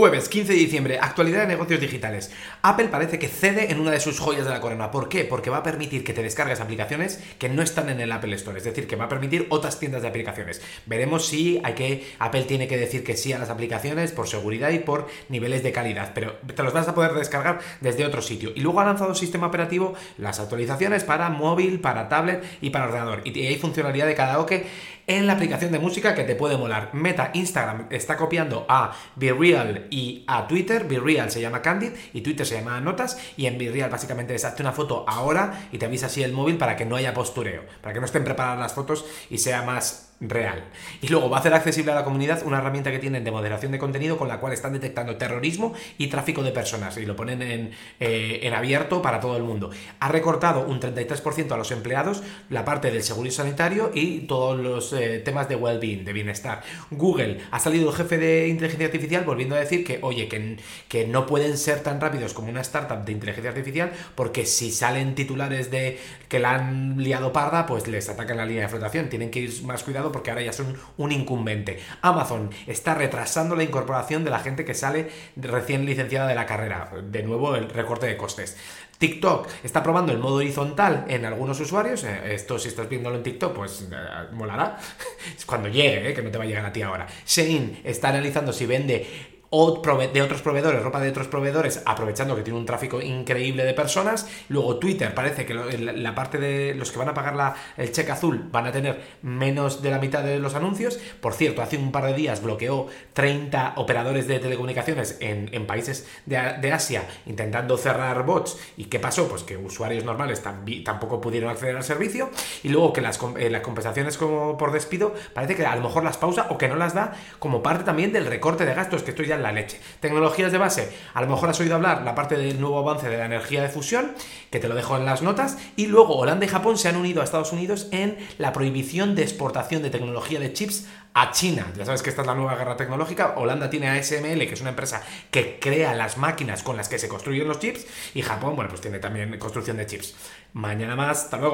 Jueves 15 de diciembre, actualidad de negocios digitales. Apple parece que cede en una de sus joyas de la corona. ¿Por qué? Porque va a permitir que te descargues aplicaciones que no están en el Apple Store, es decir, que va a permitir otras tiendas de aplicaciones. Veremos si hay que Apple tiene que decir que sí a las aplicaciones por seguridad y por niveles de calidad, pero te los vas a poder descargar desde otro sitio. Y luego ha lanzado sistema operativo las actualizaciones para móvil, para tablet y para ordenador. Y hay funcionalidad de karaoke en la aplicación de música que te puede molar. Meta, Instagram está copiando a BeReal y a Twitter. BeReal se llama Candid y Twitter se llama Notas. Y en BeReal básicamente es hazte una foto ahora y te avisa así el móvil para que no haya postureo, para que no estén preparadas las fotos y sea más real. Y luego va a hacer accesible a la comunidad una herramienta que tienen de moderación de contenido con la cual están detectando terrorismo y tráfico de personas y lo ponen en, eh, en abierto para todo el mundo. Ha recortado un 33% a los empleados la parte del seguro sanitario y todos los eh, temas de well-being, de bienestar. Google ha salido el jefe de inteligencia artificial volviendo a decir que, oye, que, que no pueden ser tan rápidos como una startup de inteligencia artificial porque si salen titulares de que la han liado parda, pues les atacan la línea de flotación. Tienen que ir más cuidado porque ahora ya son un incumbente. Amazon está retrasando la incorporación de la gente que sale recién licenciada de la carrera. De nuevo, el recorte de costes. TikTok está probando el modo horizontal en algunos usuarios. Eh, esto, si estás viéndolo en TikTok, pues eh, molará. Es cuando llegue, eh, que no te va a llegar a ti ahora. Shein está analizando si vende de otros proveedores, ropa de otros proveedores, aprovechando que tiene un tráfico increíble de personas. Luego Twitter parece que la parte de los que van a pagar la, el cheque azul van a tener menos de la mitad de los anuncios. Por cierto, hace un par de días bloqueó 30 operadores de telecomunicaciones en, países de, Asia intentando cerrar bots. ¿Y qué pasó? Pues que usuarios normales tampoco pudieron acceder al servicio. Y luego que las, eh, las compensaciones como por despido parece que a lo mejor las pausa o que no las da como parte también del recorte de gastos, que esto ya la leche. Tecnologías de base, a lo mejor has oído hablar la parte del nuevo avance de la energía de fusión, que te lo dejo en las notas, y luego Holanda y Japón se han unido a Estados Unidos en la prohibición de exportación de tecnología de chips a China. Ya sabes que esta es la nueva guerra tecnológica. Holanda tiene ASML, que es una empresa que crea las máquinas con las que se construyen los chips, y Japón, bueno, pues tiene también construcción de chips. Mañana más, hasta luego.